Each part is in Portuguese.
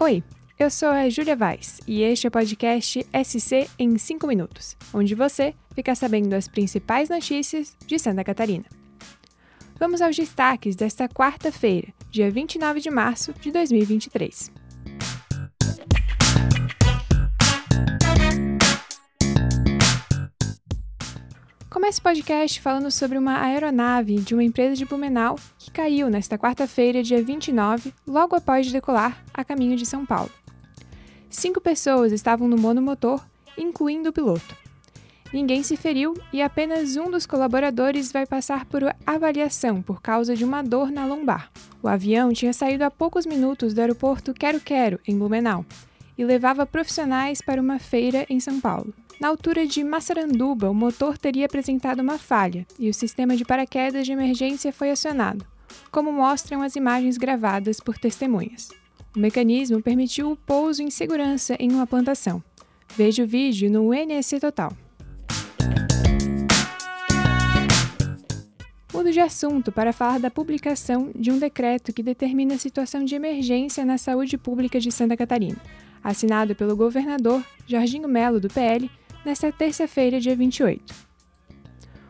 Oi, eu sou a Júlia Vaz e este é o podcast SC em 5 minutos, onde você fica sabendo as principais notícias de Santa Catarina. Vamos aos destaques desta quarta-feira, dia 29 de março de 2023. Começa o podcast falando sobre uma aeronave de uma empresa de Blumenau que caiu nesta quarta-feira, dia 29, logo após decolar a caminho de São Paulo. Cinco pessoas estavam no monomotor, incluindo o piloto. Ninguém se feriu e apenas um dos colaboradores vai passar por avaliação por causa de uma dor na lombar. O avião tinha saído há poucos minutos do aeroporto Quero Quero, em Blumenau, e levava profissionais para uma feira em São Paulo. Na altura de Massaranduba, o motor teria apresentado uma falha e o sistema de paraquedas de emergência foi acionado, como mostram as imagens gravadas por testemunhas. O mecanismo permitiu o pouso em segurança em uma plantação. Veja o vídeo no NSC Total. Mudo de assunto para falar da publicação de um decreto que determina a situação de emergência na saúde pública de Santa Catarina, assinado pelo governador Jorginho Melo, do PL, nesta terça-feira, dia 28.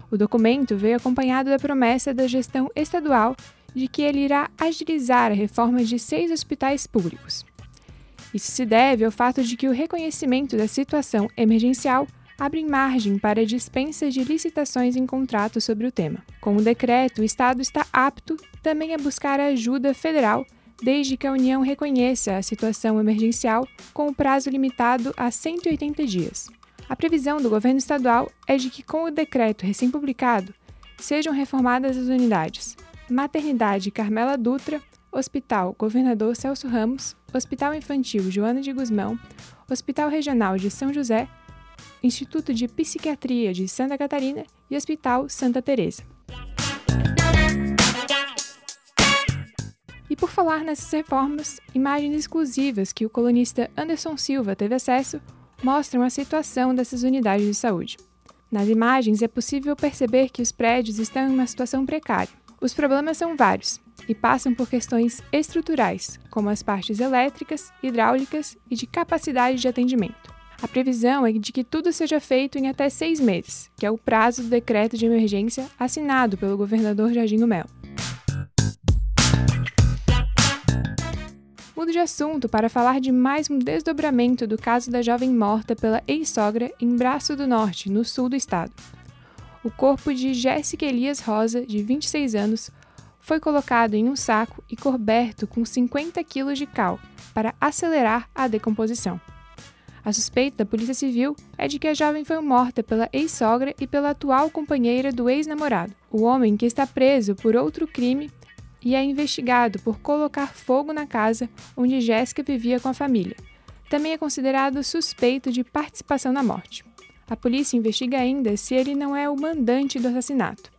O documento veio acompanhado da promessa da gestão estadual de que ele irá agilizar a reforma de seis hospitais públicos. Isso se deve ao fato de que o reconhecimento da situação emergencial abre margem para dispensa de licitações em contrato sobre o tema. Com o decreto, o Estado está apto também a buscar ajuda federal, desde que a União reconheça a situação emergencial com o prazo limitado a 180 dias. A previsão do governo estadual é de que, com o decreto recém-publicado, sejam reformadas as unidades Maternidade Carmela Dutra, Hospital Governador Celso Ramos, Hospital Infantil Joana de Guzmão, Hospital Regional de São José, Instituto de Psiquiatria de Santa Catarina e Hospital Santa Teresa. E por falar nessas reformas, imagens exclusivas que o colunista Anderson Silva teve acesso mostram a situação dessas unidades de saúde. Nas imagens é possível perceber que os prédios estão em uma situação precária. Os problemas são vários e passam por questões estruturais, como as partes elétricas, hidráulicas e de capacidade de atendimento. A previsão é de que tudo seja feito em até seis meses, que é o prazo do decreto de emergência assinado pelo governador Jorginho Melo. Mudo de assunto para falar de mais um desdobramento do caso da jovem morta pela ex-sogra em Braço do Norte, no sul do estado o corpo de Jéssica Elias Rosa, de 26 anos, foi colocado em um saco e coberto com 50 quilos de cal para acelerar a decomposição. A suspeita da Polícia Civil é de que a jovem foi morta pela ex-sogra e pela atual companheira do ex-namorado, o homem que está preso por outro crime e é investigado por colocar fogo na casa onde Jéssica vivia com a família. Também é considerado suspeito de participação na morte. A polícia investiga ainda se ele não é o mandante do assassinato.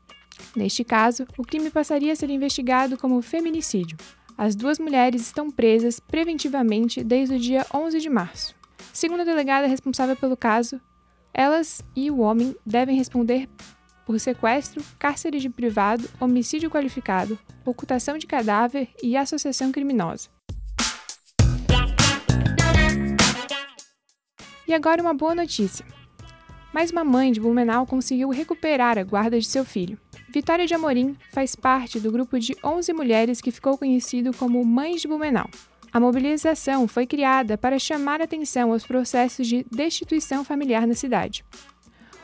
Neste caso, o crime passaria a ser investigado como feminicídio. As duas mulheres estão presas preventivamente desde o dia 11 de março. Segundo a delegada responsável pelo caso, elas e o homem devem responder por sequestro, cárcere de privado, homicídio qualificado, ocultação de cadáver e associação criminosa. E agora uma boa notícia mas uma mãe de Blumenau conseguiu recuperar a guarda de seu filho. Vitória de Amorim faz parte do grupo de 11 mulheres que ficou conhecido como Mães de Blumenau. A mobilização foi criada para chamar atenção aos processos de destituição familiar na cidade.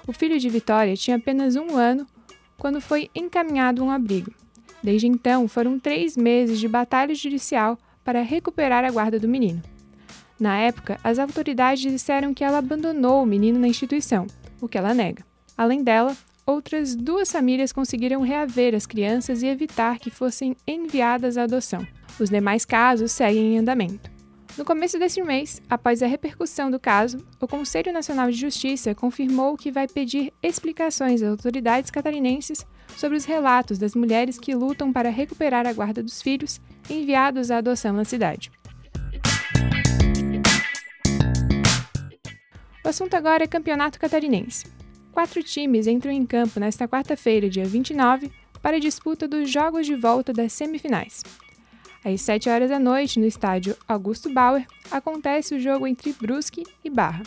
O filho de Vitória tinha apenas um ano quando foi encaminhado a um abrigo. Desde então, foram três meses de batalha judicial para recuperar a guarda do menino. Na época, as autoridades disseram que ela abandonou o menino na instituição, o que ela nega. Além dela, outras duas famílias conseguiram reaver as crianças e evitar que fossem enviadas à adoção. Os demais casos seguem em andamento. No começo deste mês, após a repercussão do caso, o Conselho Nacional de Justiça confirmou que vai pedir explicações às autoridades catarinenses sobre os relatos das mulheres que lutam para recuperar a guarda dos filhos enviados à adoção na cidade. O assunto agora é Campeonato Catarinense. Quatro times entram em campo nesta quarta-feira, dia 29, para a disputa dos jogos de volta das semifinais. Às 7 horas da noite, no estádio Augusto Bauer, acontece o jogo entre Brusque e Barra.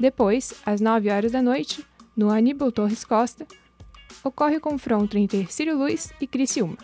Depois, às 9 horas da noite, no Aníbal Torres Costa, ocorre o confronto entre Círio Luiz e Criciúma.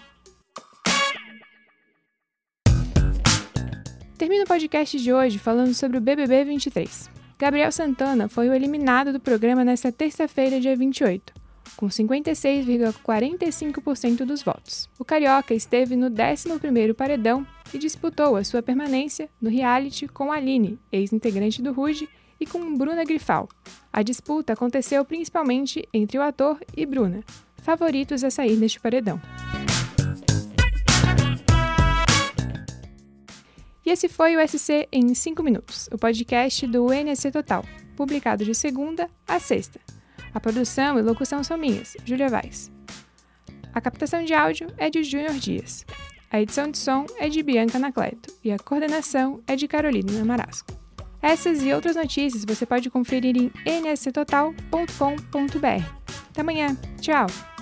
Termino o podcast de hoje falando sobre o BBB 23. Gabriel Santana foi o eliminado do programa nesta terça-feira, dia 28, com 56,45% dos votos. O carioca esteve no 11º paredão e disputou a sua permanência no reality com Aline, ex-integrante do Ruge, e com Bruna Grifal. A disputa aconteceu principalmente entre o ator e Bruna, favoritos a sair deste paredão. E esse foi o SC em 5 minutos, o podcast do NSC Total, publicado de segunda a sexta. A produção e locução são minhas, Júlia Vaz. A captação de áudio é de Júnior Dias. A edição de som é de Bianca Anacleto e a coordenação é de Carolina Marasco. Essas e outras notícias você pode conferir em nsctotal.com.br. Até amanhã. Tchau!